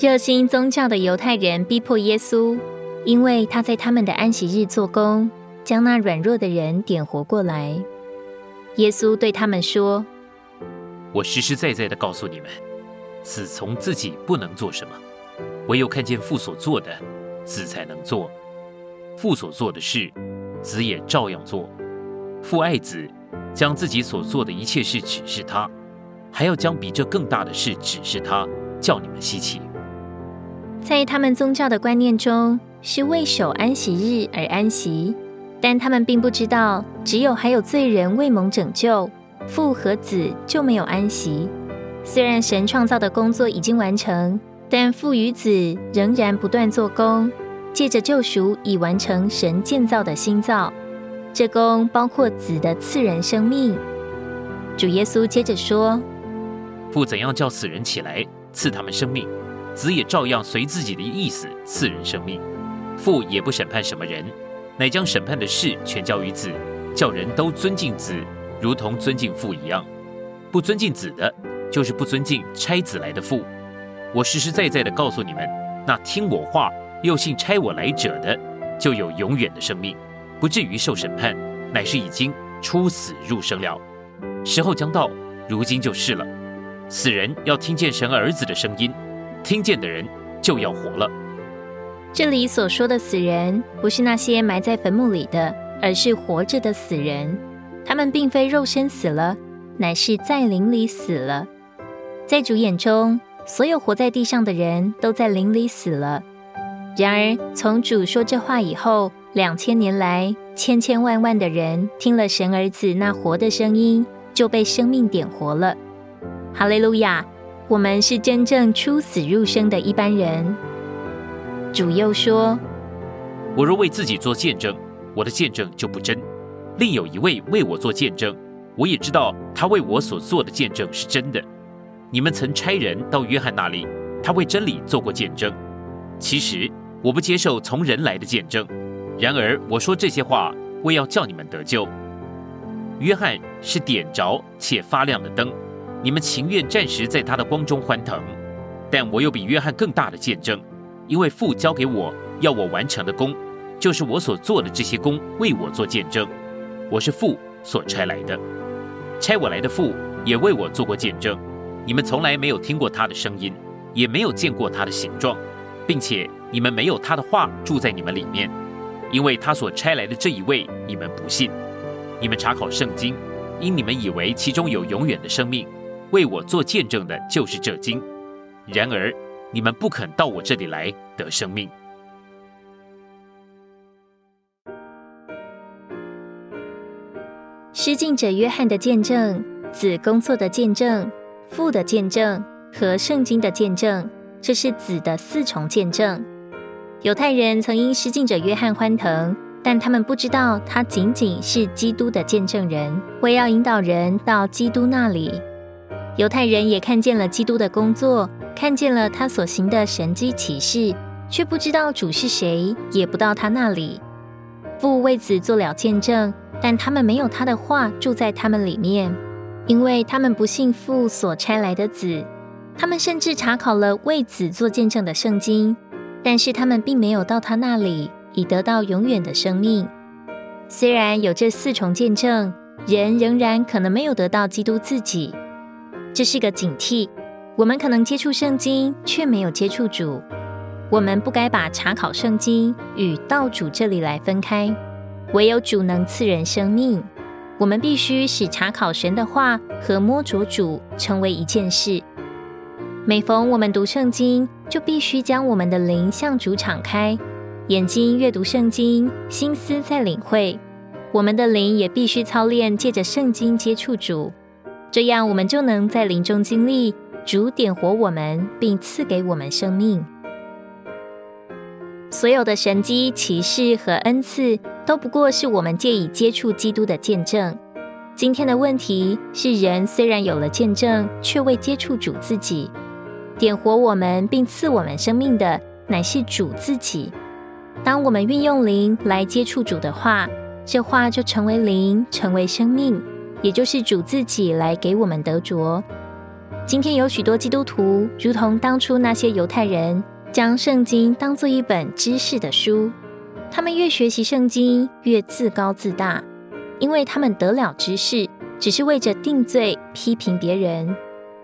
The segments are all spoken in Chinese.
热心宗教的犹太人逼迫耶稣，因为他在他们的安息日做工，将那软弱的人点活过来。耶稣对他们说：“我实实在在的告诉你们，子从自己不能做什么，唯有看见父所做的，子才能做。父所做的事，子也照样做。父爱子，将自己所做的一切事指示他，还要将比这更大的事指示他，叫你们稀奇。”在他们宗教的观念中，是为守安息日而安息，但他们并不知道，只有还有罪人未蒙拯救，父和子就没有安息。虽然神创造的工作已经完成，但父与子仍然不断做工，借着救赎以完成神建造的新造。这工包括子的赐人生命。主耶稣接着说：“父怎样叫死人起来，赐他们生命？”子也照样随自己的意思赐人生命，父也不审判什么人，乃将审判的事全交于子，叫人都尊敬子，如同尊敬父一样。不尊敬子的，就是不尊敬差子来的父。我实实在在的告诉你们，那听我话又信差我来者的，就有永远的生命，不至于受审判，乃是已经出死入生了。时候将到，如今就是了。死人要听见神儿子的声音。听见的人就要活了。这里所说的死人，不是那些埋在坟墓里的，而是活着的死人。他们并非肉身死了，乃是在灵里死了。在主眼中，所有活在地上的人都在灵里死了。然而，从主说这话以后，两千年来，千千万万的人听了神儿子那活的声音，就被生命点活了。哈利路亚。我们是真正出死入生的一般人。主又说：“我若为自己做见证，我的见证就不真；另有一位为我做见证，我也知道他为我所做的见证是真的。你们曾差人到约翰那里，他为真理做过见证。其实我不接受从人来的见证，然而我说这些话，为要叫你们得救。约翰是点着且发亮的灯。”你们情愿暂时在他的光中欢腾，但我有比约翰更大的见证，因为父交给我要我完成的功，就是我所做的这些功为我做见证。我是父所差来的，差我来的父也为我做过见证。你们从来没有听过他的声音，也没有见过他的形状，并且你们没有他的话住在你们里面，因为他所差来的这一位你们不信。你们查考圣经，因你们以为其中有永远的生命。为我做见证的就是这经，然而你们不肯到我这里来得生命。施浸者约翰的见证、子工作的见证、父的见证和圣经的见证，这是子的四重见证。犹太人曾因施浸者约翰欢腾，但他们不知道他仅仅是基督的见证人，为要引导人到基督那里。犹太人也看见了基督的工作，看见了他所行的神迹奇事，却不知道主是谁，也不到他那里。父为子做了见证，但他们没有他的话住在他们里面，因为他们不信父所差来的子。他们甚至查考了为子做见证的圣经，但是他们并没有到他那里，以得到永远的生命。虽然有这四重见证，人仍然可能没有得到基督自己。这是个警惕，我们可能接触圣经，却没有接触主。我们不该把查考圣经与到主这里来分开。唯有主能赐人生命，我们必须使查考神的话和摸着主成为一件事。每逢我们读圣经，就必须将我们的灵向主敞开，眼睛阅读圣经，心思在领会。我们的灵也必须操练，借着圣经接触主。这样，我们就能在灵中经历主点活我们，并赐给我们生命。所有的神机骑士和恩赐，都不过是我们借以接触基督的见证。今天的问题是，人虽然有了见证，却未接触主自己。点活我们并赐我们生命的，乃是主自己。当我们运用灵来接触主的话，这话就成为灵，成为生命。也就是主自己来给我们得着。今天有许多基督徒，如同当初那些犹太人，将圣经当做一本知识的书。他们越学习圣经，越自高自大，因为他们得了知识，只是为着定罪、批评别人。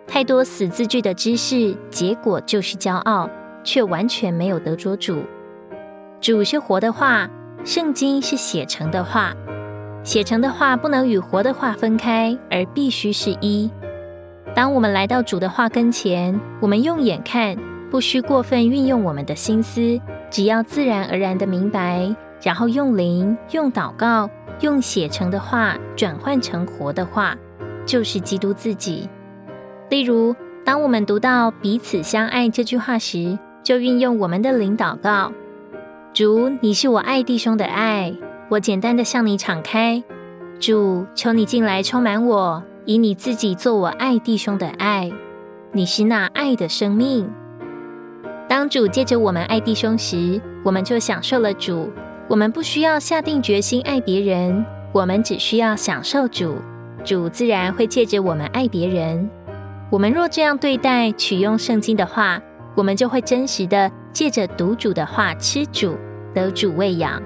太多死字句的知识，结果就是骄傲，却完全没有得着主。主是活的话，圣经是写成的话，写成的话不能与活的话分开，而必须是一。当我们来到主的话跟前，我们用眼看，不需过分运用我们的心思，只要自然而然的明白，然后用灵、用祷告、用写成的话转换成活的话，就是基督自己。例如，当我们读到彼此相爱这句话时，就运用我们的灵祷告：主，你是我爱弟兄的爱，我简单的向你敞开。主，求你进来充满我，以你自己做我爱弟兄的爱。你是那爱的生命。当主借着我们爱弟兄时，我们就享受了主。我们不需要下定决心爱别人，我们只需要享受主，主自然会借着我们爱别人。我们若这样对待取用圣经的话，我们就会真实的借着读主的话吃主，得主喂养。